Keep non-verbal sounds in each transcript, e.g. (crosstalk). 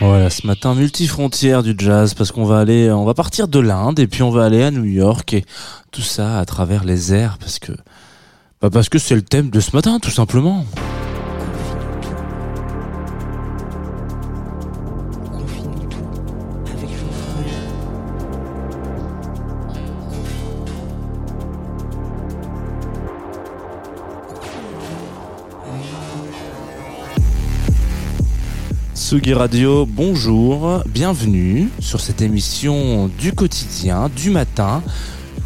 Voilà, ce matin multifrontière du jazz parce qu'on va aller, on va partir de l'Inde et puis on va aller à New York et tout ça à travers les airs parce que, bah parce que c'est le thème de ce matin tout simplement. Sugi Radio, bonjour, bienvenue sur cette émission du quotidien, du matin,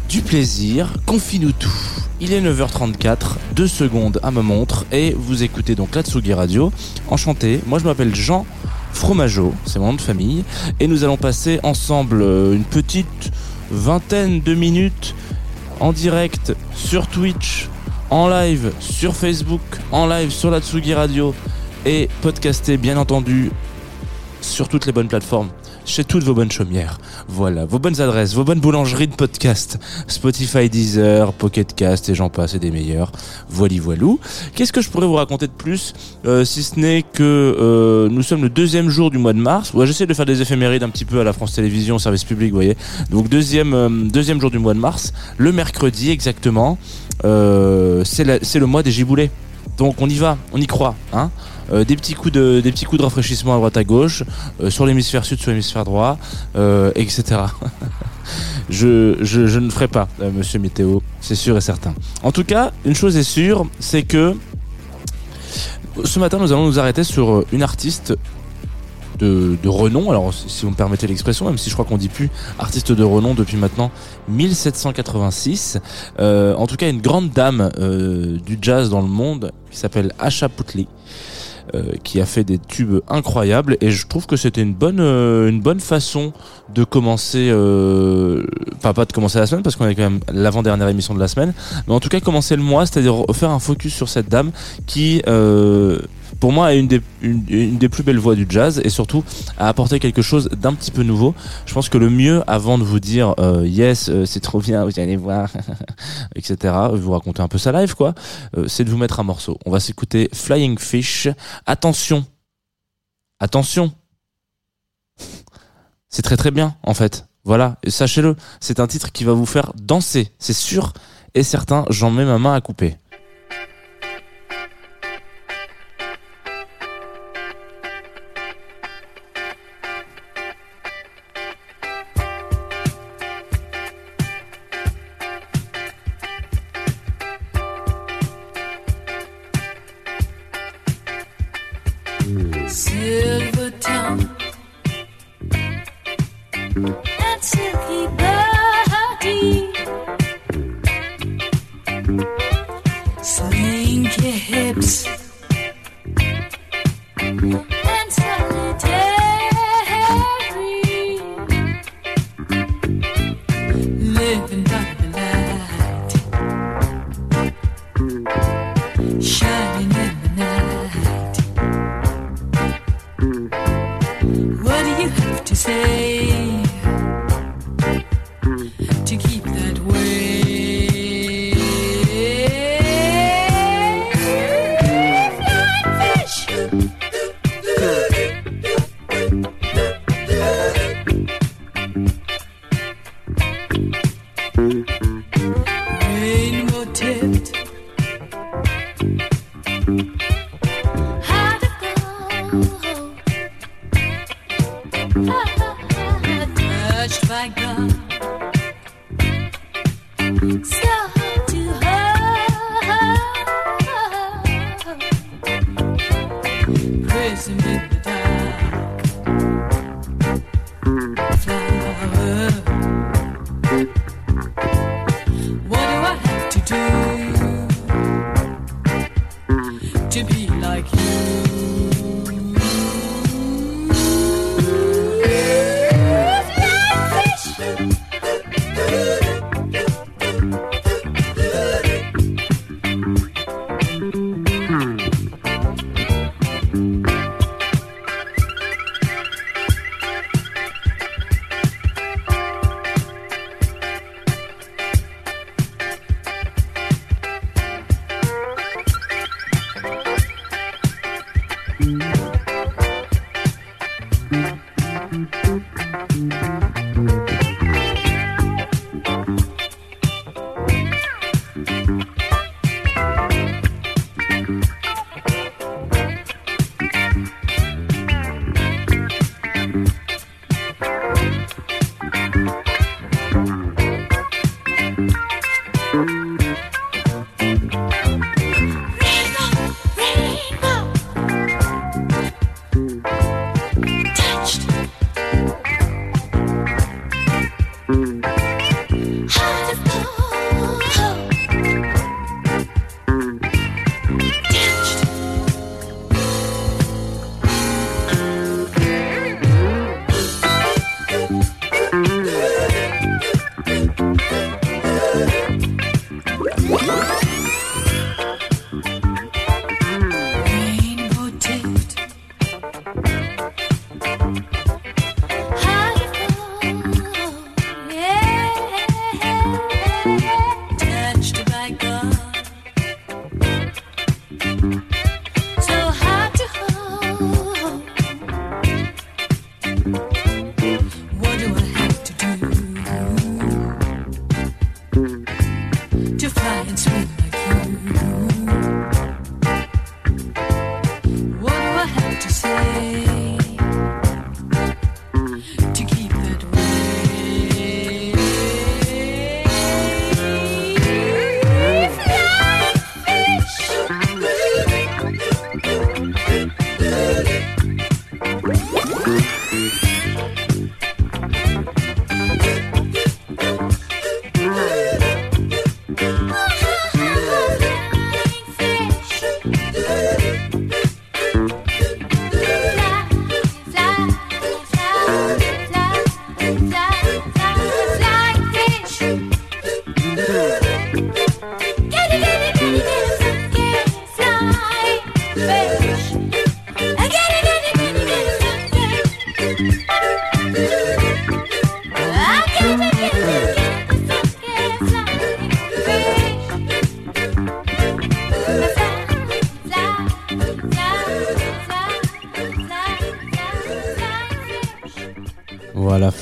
du plaisir, confie-nous tout. Il est 9h34, 2 secondes à ma montre et vous écoutez donc la Tsugi Radio. Enchanté, moi je m'appelle Jean Fromageau, c'est mon nom de famille, et nous allons passer ensemble euh, une petite vingtaine de minutes en direct sur Twitch, en live sur Facebook, en live sur la Tsugi Radio et podcasté bien entendu sur toutes les bonnes plateformes, chez toutes vos bonnes chaumières. Voilà, vos bonnes adresses, vos bonnes boulangeries de podcast, Spotify, Deezer, Pocket Cast et j'en passe et des meilleurs. Voili voilou. Qu'est-ce que je pourrais vous raconter de plus, euh, si ce n'est que euh, nous sommes le deuxième jour du mois de mars. Ouais, j'essaie de faire des éphémérides un petit peu à la France Télévisions, service public, vous voyez. Donc deuxième euh, deuxième jour du mois de mars, le mercredi exactement. C'est le mois des giboulées. Donc on y va, on y croit, hein. Euh, des petits coups de des petits coups de rafraîchissement à droite à gauche, euh, sur l'hémisphère sud, sur l'hémisphère droit, euh, etc. (laughs) je, je je ne ferai pas, Monsieur Météo, c'est sûr et certain. En tout cas, une chose est sûre, c'est que ce matin nous allons nous arrêter sur une artiste de, de renom. Alors, si vous me permettez l'expression, même si je crois qu'on dit plus artiste de renom depuis maintenant 1786. Euh, en tout cas, une grande dame du jazz dans le monde qui s'appelle Asha Putley. Euh, qui a fait des tubes incroyables. Et je trouve que c'était une bonne euh, une bonne façon de commencer euh, pas pas de commencer la semaine parce qu'on est quand même l'avant dernière émission de la semaine mais en tout cas commencer le mois c'est-à-dire faire un focus sur cette dame qui pour moi est une des, une, des plus belles voix du jazz et surtout a apporté quelque chose d'un petit peu nouveau. Je pense que le mieux avant de vous dire euh, yes euh, c'est trop bien vous allez voir (laughs) etc vous raconter un peu sa live quoi euh, c'est de vous mettre un morceau. On va s'écouter Flying Fish. Attention attention c'est très très bien en fait. Voilà sachez-le c'est un titre qui va vous faire danser c'est sûr et certain j'en mets ma main à couper.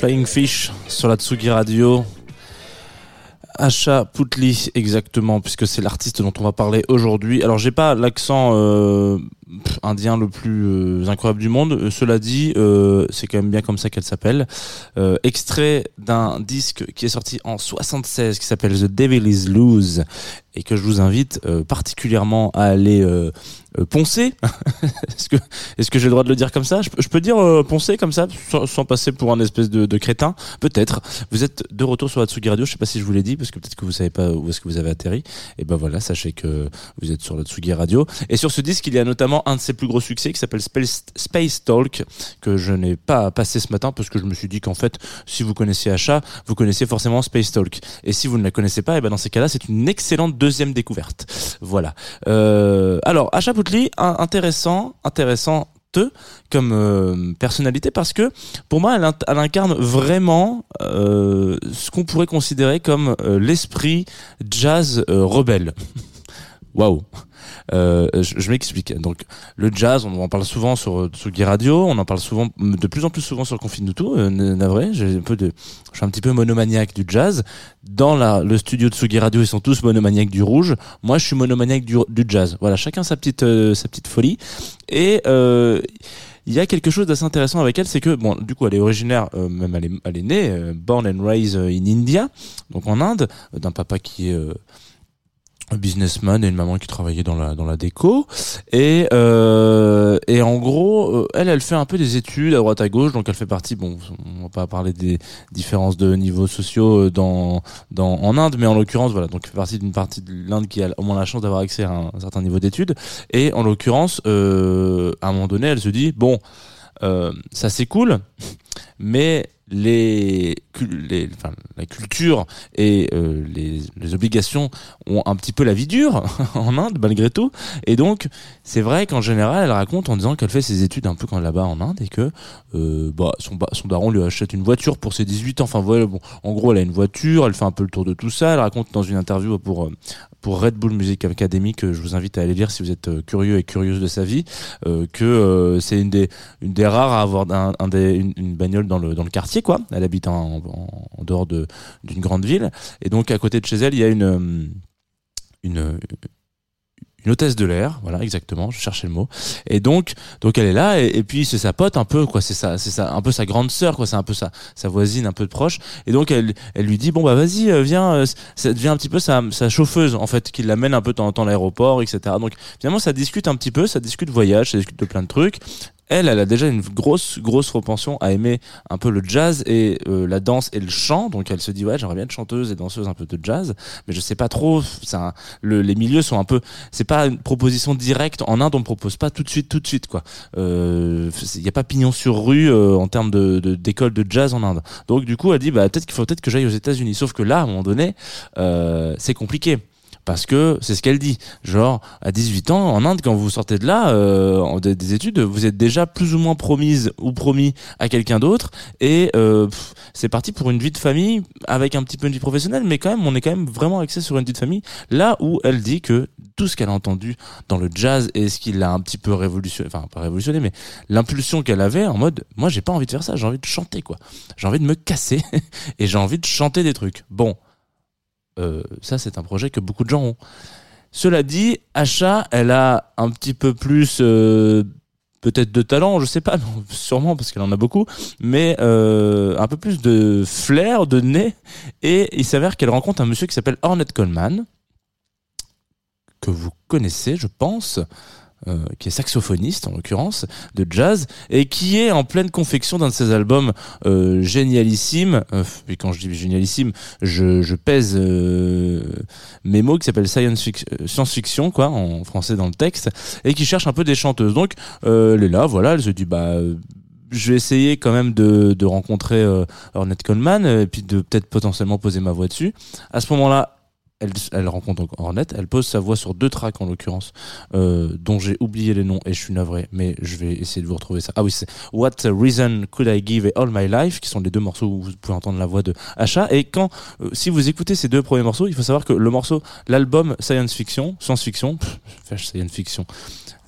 Flying Fish sur la Tsugi Radio. Asha Putli, exactement, puisque c'est l'artiste dont on va parler aujourd'hui. Alors, j'ai pas l'accent euh, indien le plus euh, incroyable du monde. Euh, cela dit, euh, c'est quand même bien comme ça qu'elle s'appelle. Extrait d'un disque qui est sorti en 76, qui s'appelle The Devil Is Loose, et que je vous invite particulièrement à aller poncer. (laughs) est-ce que, j'ai le droit de le dire comme ça? Je, peux- dire poncer comme ça, sans, passer pour un espèce de, crétin? Peut-être. Vous êtes de retour sur la Tsugi Radio. Je sais pas si je vous l'ai dit, parce que peut-être que vous savez pas où est-ce que vous avez atterri. Et ben voilà, sachez que vous êtes sur la Tsugi Radio. Et sur ce disque, il y a notamment un de ses plus gros succès qui s'appelle Space, Talk, que je n'ai pas passé ce matin parce que je me suis dit qu'en fait, si vous connaissiez Achat, vous connaissiez forcément Space Talk. Et si vous ne la connaissez pas, et ben dans ces cas-là, c'est une excellente deuxième découverte. Voilà. Euh, alors, Achat Poutli, intéressant, intéressant comme euh, personnalité parce que pour moi elle, incarne vraiment euh, ce qu'on pourrait considérer comme l'esprit jazz rebelle. (laughs) Waouh. Euh, je je m'explique. Donc le jazz, on en parle souvent sur Tsugi Radio, on en parle souvent, de plus en plus souvent sur Confine tout. Euh, navré, j'ai un peu de, je suis un petit peu monomaniaque du jazz. Dans la, le studio de Tsugi Radio, ils sont tous monomaniaques du rouge. Moi, je suis monomaniaque du, du jazz. Voilà, chacun sa petite, euh, sa petite folie. Et euh, il y a quelque chose d'assez intéressant avec elle, c'est que bon, du coup, elle est originaire, euh, même elle est, elle est née, euh, born and raised in India, donc en Inde, euh, d'un papa qui est euh, businessman et une maman qui travaillait dans la dans la déco. Et euh, et en gros euh, elle elle fait un peu des études à droite à gauche. Donc elle fait partie bon on va pas parler des différences de niveaux sociaux euh, dans dans en Inde mais en l'occurrence voilà. Donc elle fait partie d'une partie de l'Inde qui a au moins la chance d'avoir accès à un, certain niveau d'études. Et en l'occurrence euh, à un moment donné elle se dit bon euh, ça c'est cool mais les, les enfin, la culture et euh, les, obligations ont un petit peu la vie dure (laughs) en Inde malgré tout. Et donc c'est vrai qu'en général elle raconte en disant qu'elle fait ses études un peu quand là-bas en Inde et que euh, bah, son, son daron lui achète une voiture pour ses 18 ans. Enfin voilà bon en gros elle a une voiture elle fait un peu le tour de tout ça. Elle raconte dans une interview pour euh, pour Red Bull Music Academy que je vous invite à aller lire si vous êtes curieux et curieuse de sa vie que c'est une des une des rares à avoir un, des, une bagnole dans le dans le quartier quoi elle habite en, en, dehors de d'une grande ville et donc à côté de chez elle il y a une euh, une une hôtesse de l'air, voilà exactement, je cherchais le mot. Et donc, donc elle est là, et, et puis c'est sa pote un peu, quoi. C'est ça, c'est ça, un peu sa grande sœur, quoi. C'est un peu sa, sa voisine, un peu de proche. Et donc elle, elle lui dit bon bah vas-y, euh, viens, euh, ça devient un petit peu sa, sa chauffeuse en fait, qui l'amène un peu de temps en temps à l'aéroport, etc. Donc finalement ça discute un petit peu, ça discute voyage, ça discute de plein de trucs. Elle, elle a déjà une grosse, grosse propension à aimer un peu le jazz et euh, la danse et le chant. Donc elle se dit ouais, j'aimerais bien être chanteuse et danseuse un peu de jazz, mais je sais pas trop. Ça, le, les milieux sont un peu. C'est pas une proposition directe. En Inde, on ne propose pas tout de suite, tout de suite quoi. Il y a pas pignon sur rue euh, en termes de de- d'école de, jazz en Inde. Donc du coup, elle dit bah peut-être qu'il faut peut-être que j'aille aux États-Unis. Sauf que là, à un moment donné, euh, c'est compliqué. Parce que c'est ce qu'elle dit. Genre, à 18 ans, en Inde, quand vous sortez de là, euh, des, des études, vous êtes déjà plus ou moins promise ou promis à quelqu'un d'autre. Et euh, c'est parti pour une vie de famille avec un petit peu une vie professionnelle, mais quand même, on est quand même vraiment axé sur une vie de famille. Là où elle dit que tout ce qu'elle a entendu dans le jazz et ce qui l'a un petit peu révolutionné, enfin pas révolutionné, mais l'impulsion qu'elle avait en mode, moi j'ai pas envie de faire ça, j'ai envie de chanter quoi. J'ai envie de me casser (laughs) et j'ai envie de chanter des trucs. Bon, euh, ça c'est un projet que beaucoup de gens ont. Cela dit, Asha, elle a un petit peu plus euh, peut-être de talent, je sais pas, (laughs) sûrement parce qu'elle en a beaucoup, mais euh, un peu plus de flair, de nez. Et il s'avère qu'elle rencontre un monsieur qui s'appelle Ornette Coleman, que vous connaissez, je pense. Euh, qui est saxophoniste en l'occurrence de jazz et qui est en pleine confection d'un de ses albums euh, génialissimes euh, et quand je dis génialissime je, je pèse euh, mes mots qui s'appelle science, fic- euh, science-fiction quoi en français dans le texte et qui cherche un peu des chanteuses. Donc euh, elle est là voilà elle se dit bah je vais essayer quand même de, de rencontrer euh, Ornette Coleman et puis de peut-être potentiellement poser ma voix dessus. À ce moment-là elle, rencontre Ornette, elle pose sa voix sur deux tracks en l'occurrence, euh, dont j'ai oublié les noms et je suis navré, mais je vais essayer de vous retrouver ça. Ah oui, c'est What Reason Could I Give et All My Life, qui sont les deux morceaux où vous pouvez entendre la voix de Asha. Et quand, euh, si vous écoutez ces deux premiers morceaux, il faut savoir que le morceau, l'album Science Fiction, Science Fiction, Science Fiction.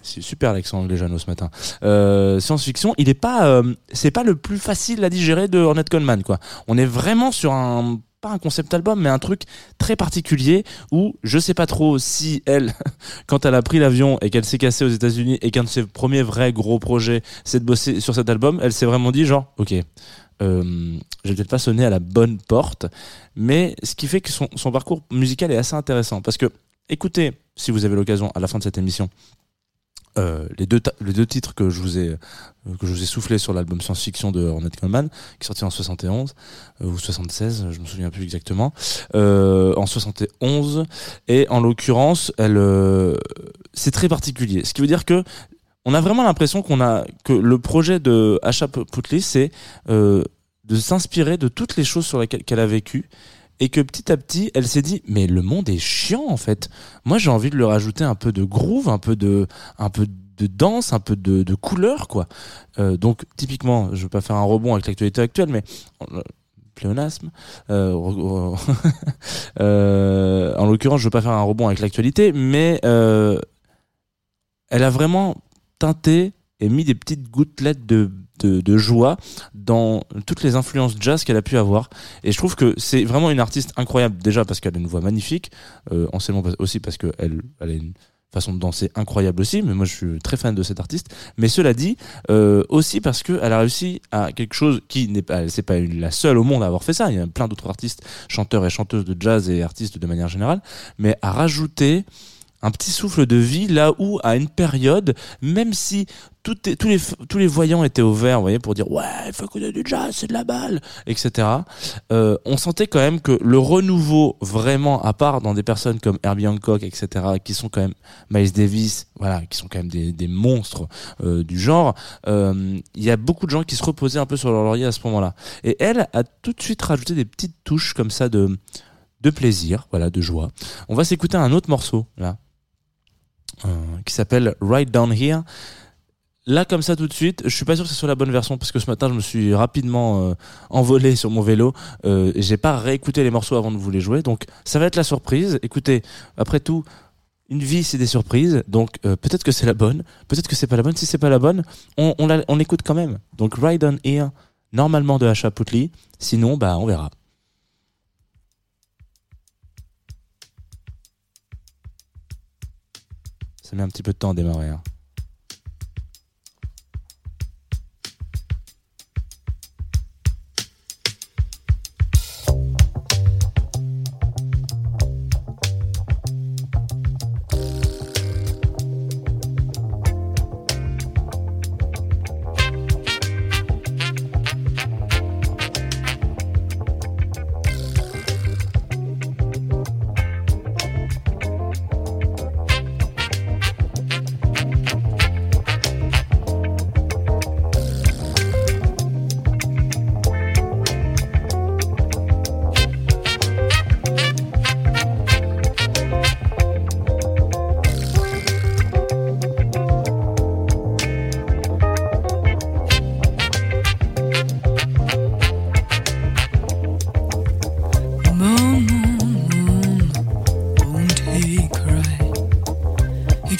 C'est super l'accent anglais Jeannot ce matin. Euh, science-fiction, il est pas, c'est pas le plus facile à digérer de Ornette Coleman quoi. On est vraiment sur un pas un concept album, mais un truc très particulier où je sais pas trop si elle, (laughs) quand elle a pris l'avion et qu'elle s'est cassée aux États-Unis et qu'un de ses premiers vrais gros projets, c'est de bosser sur cet album, elle s'est vraiment dit genre, ok, euh, j'ai peut-être pas sonné à la bonne porte, mais ce qui fait que son, son parcours musical est assez intéressant. Parce que écoutez, si vous avez l'occasion à la fin de cette émission, euh, les deux les deux titres que je vous ai euh, que je vous ai soufflé sur l'album science-fiction de Ornette Coleman qui est sorti en 71 euh, ou 76 je me souviens plus exactement euh, en 71 et en l'occurrence elle euh, c'est très particulier. Ce qui veut dire que on a vraiment l'impression qu'on a que le projet de Asha Putley c'est euh, de s'inspirer de toutes les choses sur lesquelles qu'elle a vécu et que petit à petit elle s'est dit mais le monde est chiant en fait. Moi j'ai envie de le rajouter un peu de groove un peu de un peu de danse un peu de, de couleur quoi. Euh, donc typiquement je veux pas faire un rebond avec l'actualité actuelle mais euh, pléonasme (laughs) euh, en l'occurrence je veux pas faire un rebond avec l'actualité mais elle a vraiment teinté et mis des petites gouttelettes de, de, joie dans toutes les influences jazz qu'elle a pu avoir. Et je trouve que c'est vraiment une artiste incroyable, déjà parce qu'elle a une voix magnifique, euh, aussi parce qu'elle elle a une façon de danser incroyable aussi, mais moi je suis très fan de cet artiste. Mais cela dit, euh, aussi parce qu'elle a réussi à quelque chose qui n'est pas, c'est pas la seule au monde à avoir fait ça. Il y a plein d'autres artistes, chanteurs et chanteuses de jazz et artistes de manière générale, mais à rajouter un petit souffle de vie là où à une période, même si tous les tous les voyants étaient au vert, vous voyez, pour dire ouais, il faut écouter du jazz, c'est de la balle, etc. Euh, on sentait quand même que le renouveau vraiment, à part dans des personnes comme Herbie Hancock, etc., qui sont quand même Miles Davis, voilà, qui sont quand même des, des monstres euh, du genre, euh, il y a beaucoup de gens qui se reposaient un peu sur leur laurier à ce moment-là. Et elle a tout de suite rajouté des petites touches comme ça de de plaisir, voilà, de joie. On va s'écouter un autre morceau là, euh, qui s'appelle Right Down Here. Là, comme ça, tout de suite, je suis pas sûr que ce soit la bonne version parce que ce matin, je me suis rapidement euh, envolé sur mon vélo. Euh, j'ai pas réécouté les morceaux avant de vous les jouer, donc ça va être la surprise. Écoutez, après tout, une vie, c'est des surprises, donc euh, peut-être que c'est la bonne, peut-être que c'est pas la bonne. Si c'est pas la bonne, on, on, quand même. Donc Ride on Here, normalement de Putli. Sinon, bah, on verra. Ça met un petit peu de temps à démarrer. hein.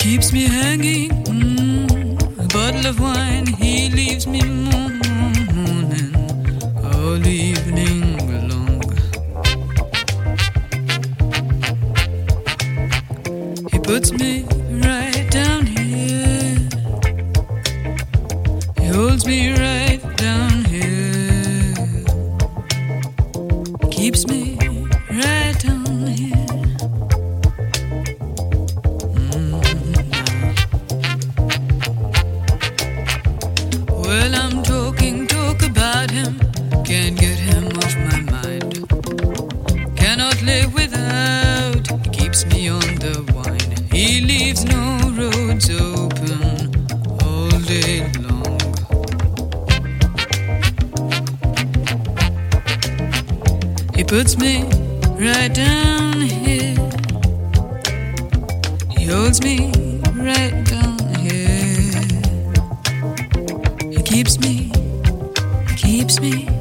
Keeps me hanging, mm, a bottle of wine. He leaves me Puts me right down here. He holds me right down here. He keeps me, he keeps me.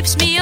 Keeps me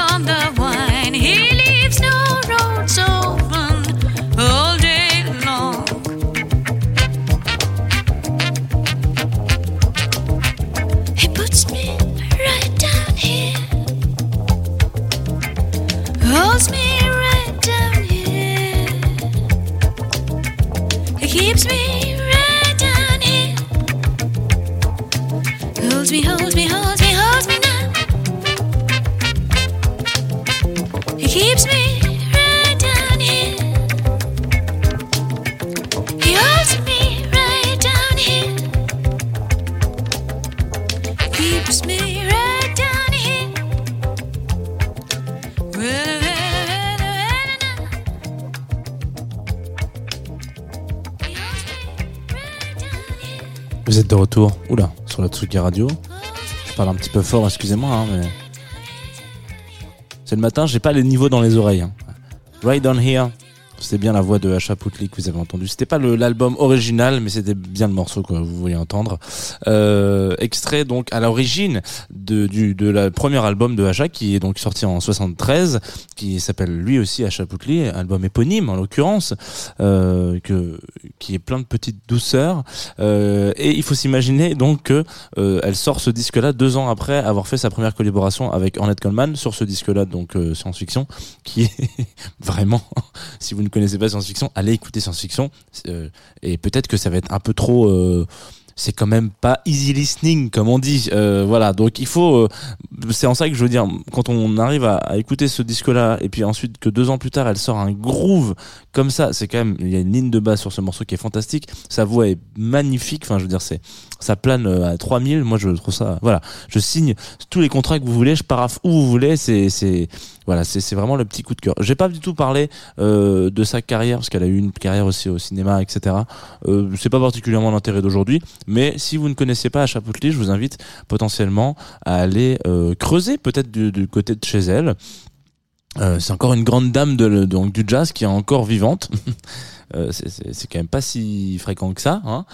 Vous êtes de retour, oula, sur la Tsugi Radio. Je parle un petit peu fort, excusez-moi, hein, mais C'est le matin, j'ai pas les niveaux dans les oreilles. hein. Right on here. C'était bien la voix de Asha Putli que vous avez entendu. C'était pas l'album original, mais c'était bien le morceau que vous voulez entendre. Euh, extrait donc à l'origine de, du de la premier album de Asha qui est donc sorti en 73, qui s'appelle lui aussi Asha Putli, album éponyme en l'occurrence, euh, que qui est plein de petites douceurs. Euh, et il faut s'imaginer donc que euh, elle sort ce disque-là deux ans après avoir fait sa première collaboration avec Ornette Coleman sur ce disque-là, donc euh, science-fiction, qui est (laughs) vraiment, si vous connaissez pas science-fiction, allez écouter science-fiction. Euh, et peut-être que ça va être un peu trop. euh, c'est quand même pas easy listening comme on dit Euh, voilà donc il faut c'est en ça que je veux dire quand on arrive à, écouter ce disque là et puis ensuite que deux ans plus tard elle sort un groove comme ça c'est quand même il y a une ligne de basse sur ce morceau qui est fantastique. Sa voix est magnifique enfin je veux dire c'est ça plane euh, à 3000 moi je trouve ça voilà. Je signe tous les contrats que vous voulez je paraffe où vous voulez c'est c'est voilà c'est c'est vraiment le petit coup de cœur. J'ai pas du tout parlé euh, de sa carrière parce qu'elle a eu une carrière aussi au cinéma etc euh, c'est pas particulièrement l'intérêt d'aujourd'hui mais si vous ne connaissez pas Asha Putley, je vous invite potentiellement à aller euh, creuser peut-être du, côté de chez elle euh, c'est encore une grande dame de, donc du jazz qui est encore vivante (laughs) Euh, c'est- quand même pas si fréquent que ça. Hein.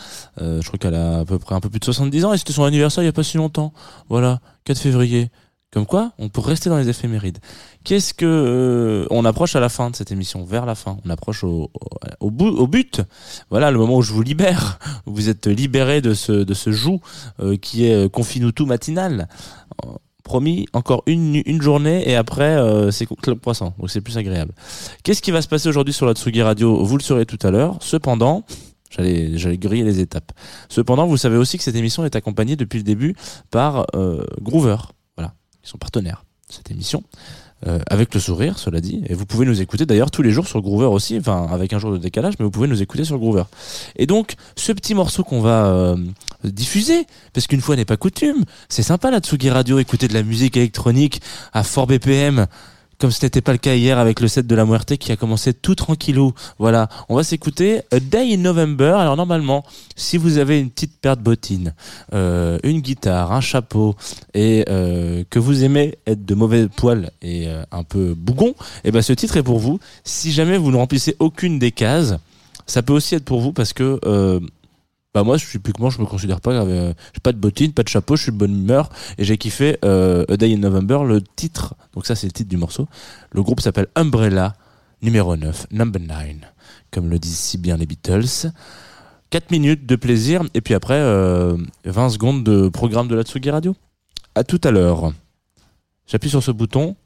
Euh, je crois qu'elle a à peu près un peu plus de 70 ans et c'était son anniversaire il y a pas si longtemps. Voilà, 4 février. Comme quoi, on peut rester dans les éphémérides. Qu'est-ce que euh, on approche à la fin de cette émission, vers la fin, on approche au, au, bout, au but. Voilà, le moment où je vous libère. Vous êtes libéré de ce de ce joug euh, qui est euh, Confine-nous tout matinal. Promis, encore une, journée et après euh, c'est Club donc c'est plus agréable. Qu'est-ce qui va se passer aujourd'hui sur la Tsugi Radio? Vous le saurez tout à l'heure. Cependant, j'allais griller les étapes. Cependant, vous savez aussi que cette émission est accompagnée depuis le début par euh, Groover, voilà, qui sont partenaires de cette émission. Euh, avec le sourire, cela dit, et vous pouvez nous écouter d'ailleurs tous les jours sur Groover aussi, enfin avec un jour de décalage, mais vous pouvez nous écouter sur Groover. Et donc, ce petit morceau qu'on va euh, diffuser, parce qu'une fois n'est pas coutume, c'est sympa la Tsugi Radio, écouter de la musique électronique à fort BPM, comme ce n'était pas le cas hier avec le set de la Muerte qui a commencé tout tranquillou. Voilà, on va s'écouter A Day in November. Alors normalement, si vous avez une petite paire de bottines, euh, une guitare, un chapeau et euh, que vous aimez être de mauvais poil et euh, un peu bougon, et ben ce titre est pour vous. Si jamais vous ne remplissez aucune des cases, ça peut aussi être pour vous parce que bah moi moi je me considère pas euh, j'ai pas de bottines pas de chapeau je suis de bonne humeur et j'ai kiffé euh, A Day in November le titre. Donc ça c'est le titre du morceau. Le groupe s'appelle Umbrella numéro 9 number 9 comme le disent si bien les Beatles. 4 minutes de plaisir et puis après euh, 20 secondes de programme de la Tsugi Radio. À tout à l'heure. J'appuie sur ce bouton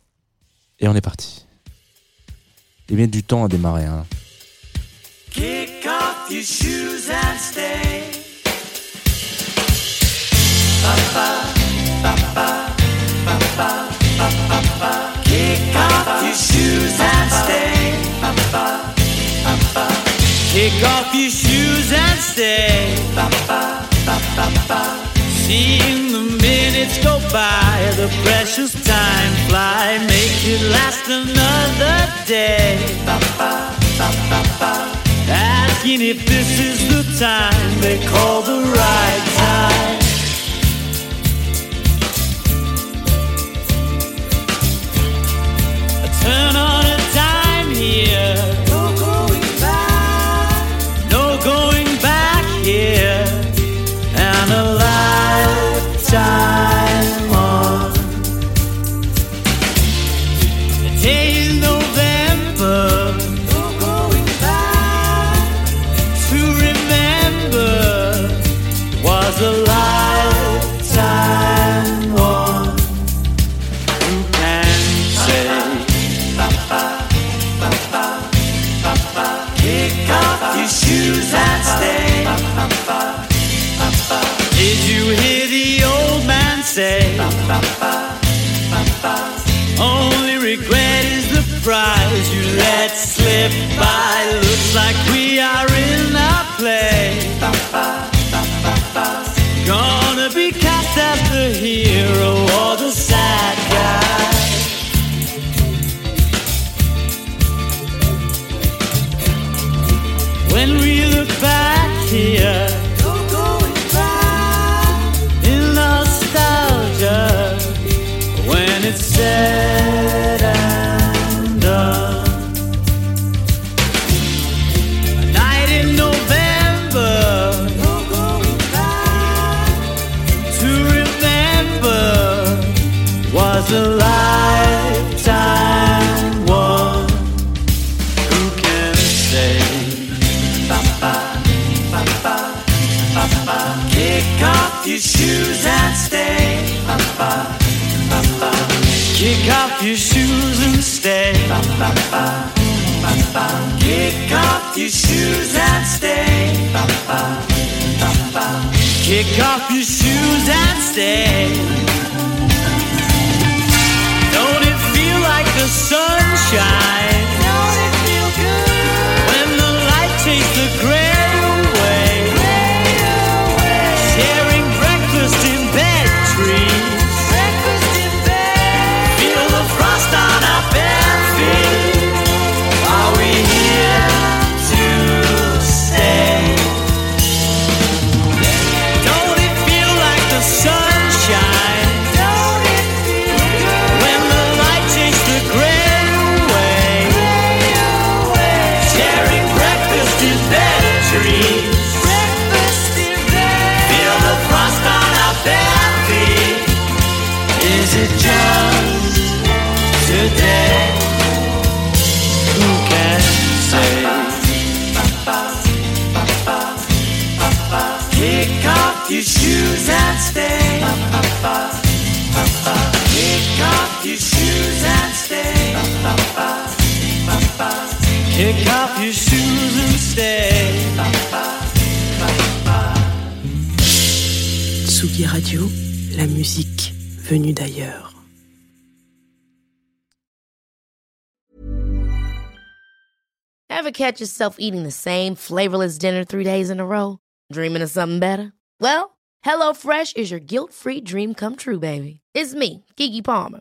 et on est parti. Il met du temps à démarrer hein. Kick off your shoes and stay. Kick off your shoes and stay. Kick off your shoes and stay. Seeing the minutes go by, the precious time fly, make it last another day. Asking if this is the time they call the right time. Off your shoes and stay. Kick off your shoes and stay. Kick off your shoes and stay. Don't it feel like the sunshine? Off your shoes and stay. Kick off your shoes and stay. Tsugi Radio, la musique venue d'ailleurs. Ever catch yourself eating the same flavorless dinner three days in a row? Dreaming of something better? Well, HelloFresh is your guilt free dream come true, baby. It's me, Kiki Palmer.